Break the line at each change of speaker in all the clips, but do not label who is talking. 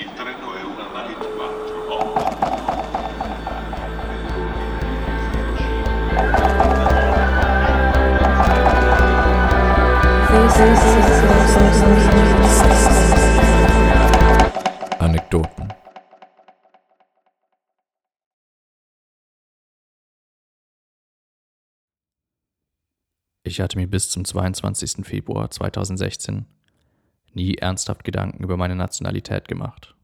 Il treno è una Marit 4.
Anekdoten. Ich hatte mir bis zum 22. Februar 2016 nie ernsthaft Gedanken über meine Nationalität gemacht.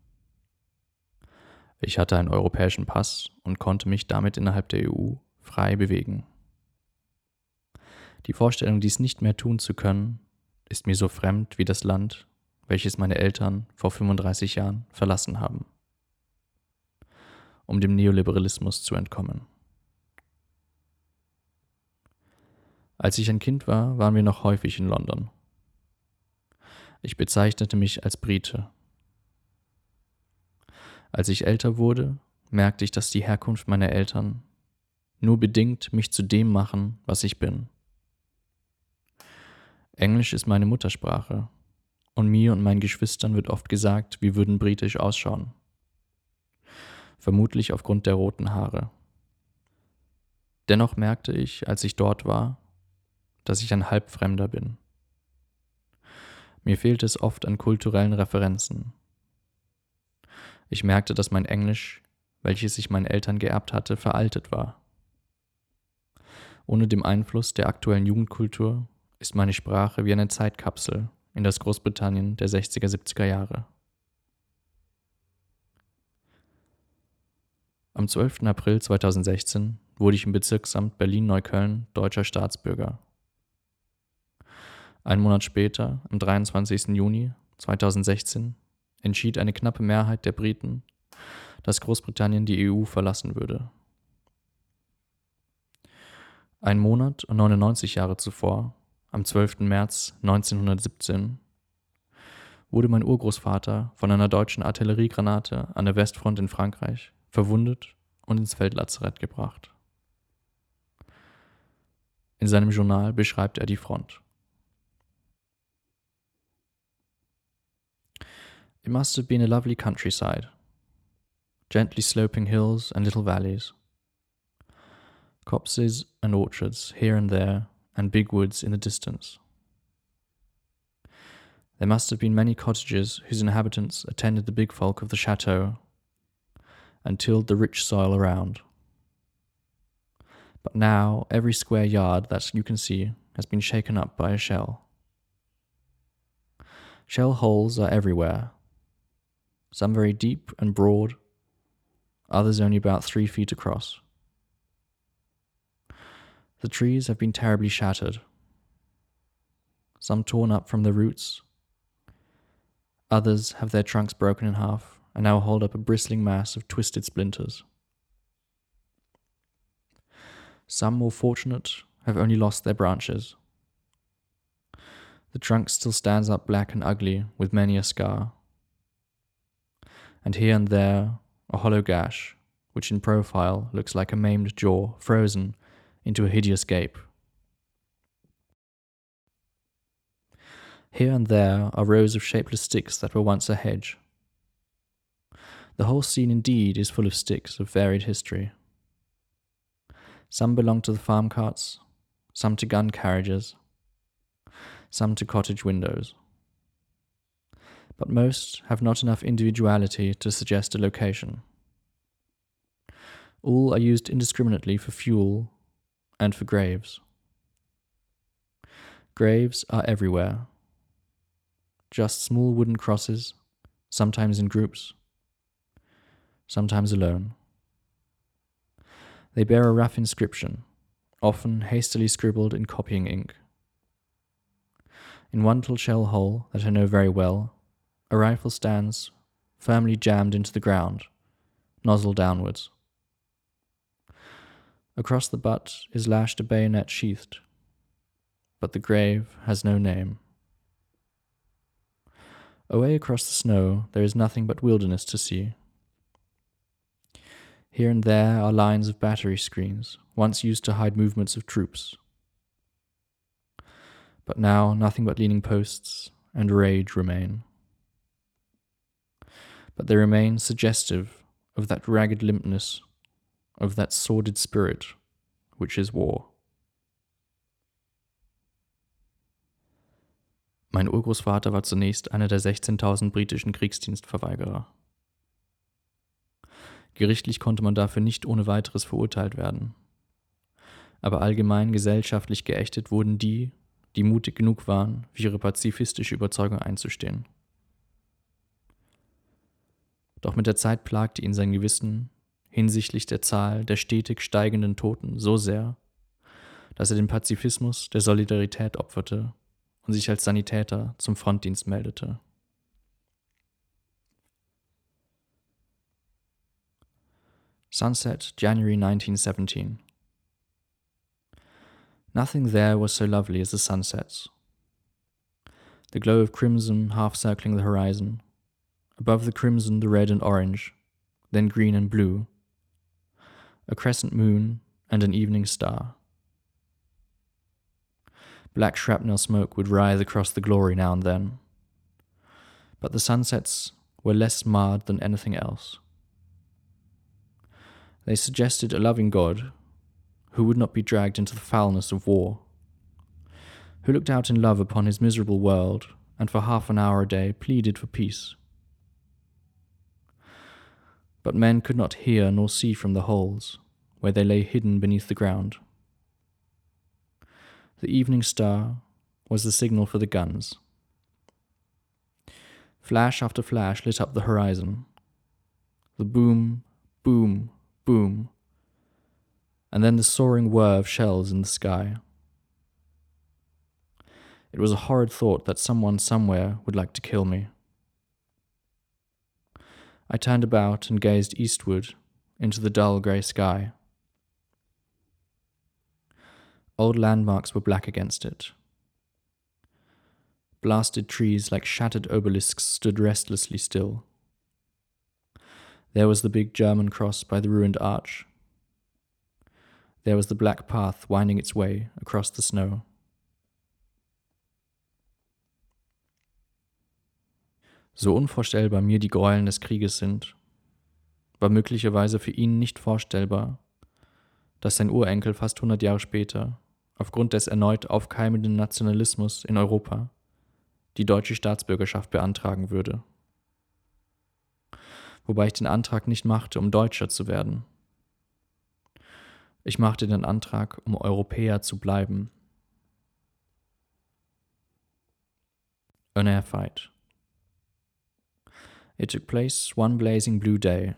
Ich hatte einen europäischen Pass und konnte mich damit innerhalb der EU frei bewegen. Die Vorstellung, dies nicht mehr tun zu können, ist mir so fremd wie das Land, welches meine Eltern vor 35 Jahren verlassen haben, um dem Neoliberalismus zu entkommen. Als ich ein Kind war, waren wir noch häufig in London. Ich bezeichnete mich als Brite. Als ich älter wurde, merkte ich, dass die Herkunft meiner Eltern nur bedingt mich zu dem machen, was ich bin. Englisch ist meine Muttersprache und mir und meinen Geschwistern wird oft gesagt, wir würden britisch ausschauen. Vermutlich aufgrund der roten Haare. Dennoch merkte ich, als ich dort war, dass ich ein Halbfremder bin. Mir fehlte es oft an kulturellen Referenzen. Ich merkte, dass mein Englisch, welches ich meinen Eltern geerbt hatte, veraltet war. Ohne dem Einfluss der aktuellen Jugendkultur ist meine Sprache wie eine Zeitkapsel in das Großbritannien der 60er, 70er Jahre. Am 12. April 2016 wurde ich im Bezirksamt Berlin-Neukölln deutscher Staatsbürger. Ein Monat später, am 23. Juni 2016, entschied eine knappe Mehrheit der Briten, dass Großbritannien die EU verlassen würde. Ein Monat und 99 Jahre zuvor, am 12. März 1917, wurde mein Urgroßvater von einer deutschen Artilleriegranate an der Westfront in Frankreich verwundet und ins Feldlazarett gebracht. In seinem Journal beschreibt er die Front. It must have been a lovely countryside. Gently sloping hills and little valleys. Copses and orchards here and there, and big woods in the distance. There must have been many cottages whose inhabitants attended the big folk of the chateau and tilled the rich soil around. But now every square yard that you can see has been shaken up by a shell. Shell holes are everywhere, some very deep and broad, others only about three feet across. The trees have been terribly shattered, some torn up from the roots, others have their trunks broken in half and now hold up a bristling mass of twisted splinters. Some more fortunate have only lost their branches. The trunk still stands up black and ugly with many a scar. And here and there a hollow gash, which in profile looks like a maimed jaw frozen into a hideous gape. Here and there are rows of shapeless sticks that were once a hedge. The whole scene indeed is full of sticks of varied history. Some belong to the farm carts, some to gun carriages, some to cottage windows. But most have not enough individuality to suggest a location. All are used indiscriminately for fuel and for graves. Graves are everywhere. Just small wooden crosses, sometimes in groups, sometimes alone. They bear a rough inscription, often hastily scribbled in copying ink. In one little shell hole that I know very well, a rifle stands, firmly jammed into the ground, nozzle downwards. Across the butt is lashed a bayonet sheathed, but the grave has no name. Away across the snow there is nothing but wilderness to see. Here and there are lines of battery screens, once used to hide movements of troops. But now nothing but leaning posts and rage remain. But they remain suggestive of that ragged limpness, of that sordid spirit which is war. Mein Urgroßvater war zunächst einer der 16.000 britischen Kriegsdienstverweigerer. Gerichtlich konnte man dafür nicht ohne weiteres verurteilt werden. Aber allgemein gesellschaftlich geächtet wurden die, die mutig genug waren, für ihre pazifistische Überzeugung einzustehen. Doch mit der Zeit plagte ihn sein Gewissen hinsichtlich der Zahl der stetig steigenden Toten so sehr, dass er den Pazifismus der Solidarität opferte und sich als Sanitäter zum Frontdienst meldete. Sunset, January 1917. Nothing there was so lovely as the sunsets. The glow of crimson half circling the horizon, above the crimson the red and orange, then green and blue, a crescent moon, and an evening star. Black shrapnel smoke would writhe across the glory now and then. But the sunsets were less marred than anything else. They suggested a loving God who would not be dragged into the foulness of war, who looked out in love upon his miserable world and for half an hour a day pleaded for peace. But men could not hear nor see from the holes where they lay hidden beneath the ground. The evening star was the signal for the guns. Flash after flash lit up the horizon. The boom, boom, boom, and then the soaring whir of shells in the sky. It was a horrid thought that someone somewhere would like to kill me. I turned about and gazed eastward into the dull grey sky. Old landmarks were black against it. Blasted trees like shattered obelisks stood restlessly still. There was the big German cross by the ruined arch. There was the black path winding its way across the snow. So unvorstellbar mir die Gräueln des Krieges sind, war möglicherweise für ihn nicht vorstellbar, dass sein Urenkel fast hundert Jahre später aufgrund des erneut aufkeimenden Nationalismus in Europa die deutsche Staatsbürgerschaft beantragen würde. Wobei ich den Antrag nicht machte, um Deutscher zu werden. Ich machte den Antrag, um Europäer zu bleiben. Air fight. It took place one blazing blue day,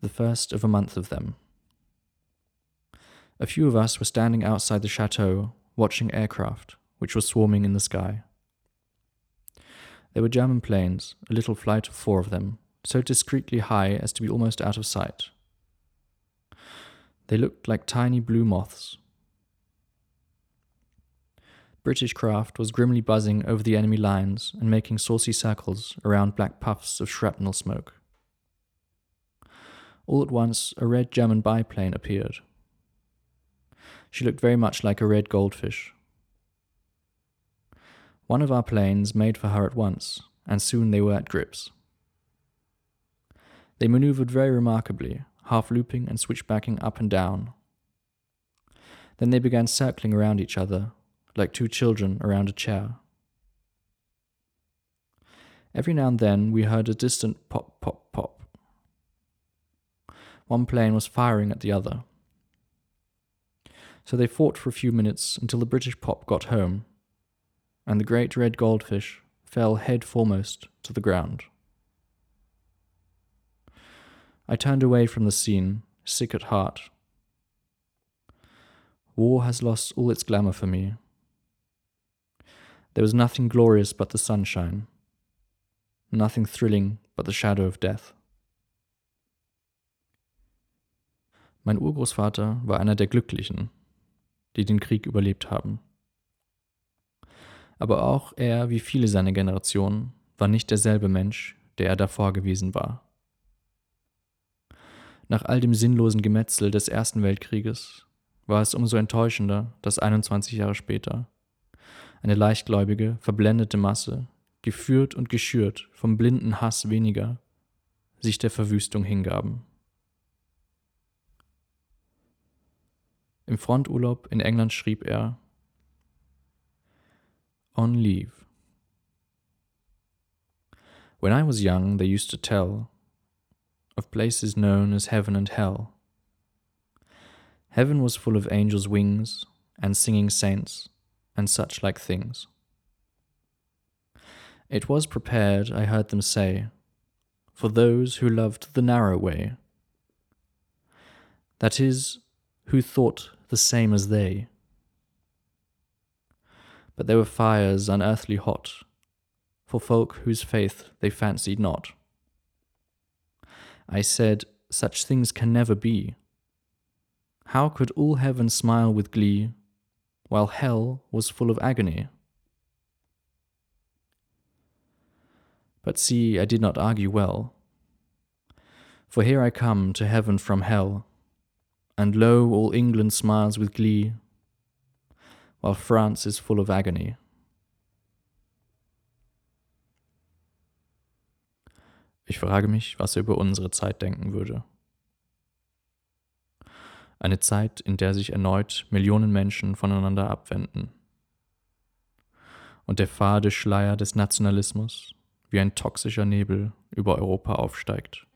the first of a month of them. A few of us were standing outside the chateau, watching aircraft, which were swarming in the sky. They were German planes, a little flight of four of them, so discreetly high as to be almost out of sight. They looked like tiny blue moths. British craft was grimly buzzing over the enemy lines and making saucy circles around black puffs of shrapnel smoke. All at once, a red German biplane appeared, she looked very much like a red goldfish. One of our planes made for her at once, and soon they were at grips. They maneuvered very remarkably, half looping and switchbacking up and down. Then they began circling around each other, like two children around a chair. Every now and then we heard a distant pop, pop, pop. One plane was firing at the other. So they fought for a few minutes until the British pop got home, and the great red goldfish fell head foremost to the ground. I turned away from the scene, sick at heart. War has lost all its glamour for me. There was nothing glorious but the sunshine, nothing thrilling but the shadow of death. Mein Urgroßvater war einer der Glücklichen, die den Krieg überlebt haben. Aber auch er, wie viele seiner Generation, war nicht derselbe Mensch, der er davor gewesen war. Nach all dem sinnlosen Gemetzel des Ersten Weltkrieges war es umso enttäuschender, dass 21 Jahre später eine leichtgläubige, verblendete Masse geführt und geschürt vom blinden Hass weniger, sich der Verwüstung hingaben. Im Fronturlaub in England schrieb er On Leave. When I was young, they used to tell of places known as heaven and hell. Heaven was full of angels' wings and singing saints and such like things. It was prepared, I heard them say, for those who loved the narrow way. That is, who thought the same as they. But there were fires unearthly hot for folk whose faith they fancied not. I said, Such things can never be. How could all heaven smile with glee while hell was full of agony? But see, I did not argue well. For here I come to heaven from hell, and lo, all England smiles with glee, while France is full of agony. Ich frage mich, was er über unsere Zeit denken würde. Eine Zeit, in der sich erneut Millionen Menschen voneinander abwenden. Und der fade Schleier des Nationalismus wie ein toxischer Nebel über Europa aufsteigt.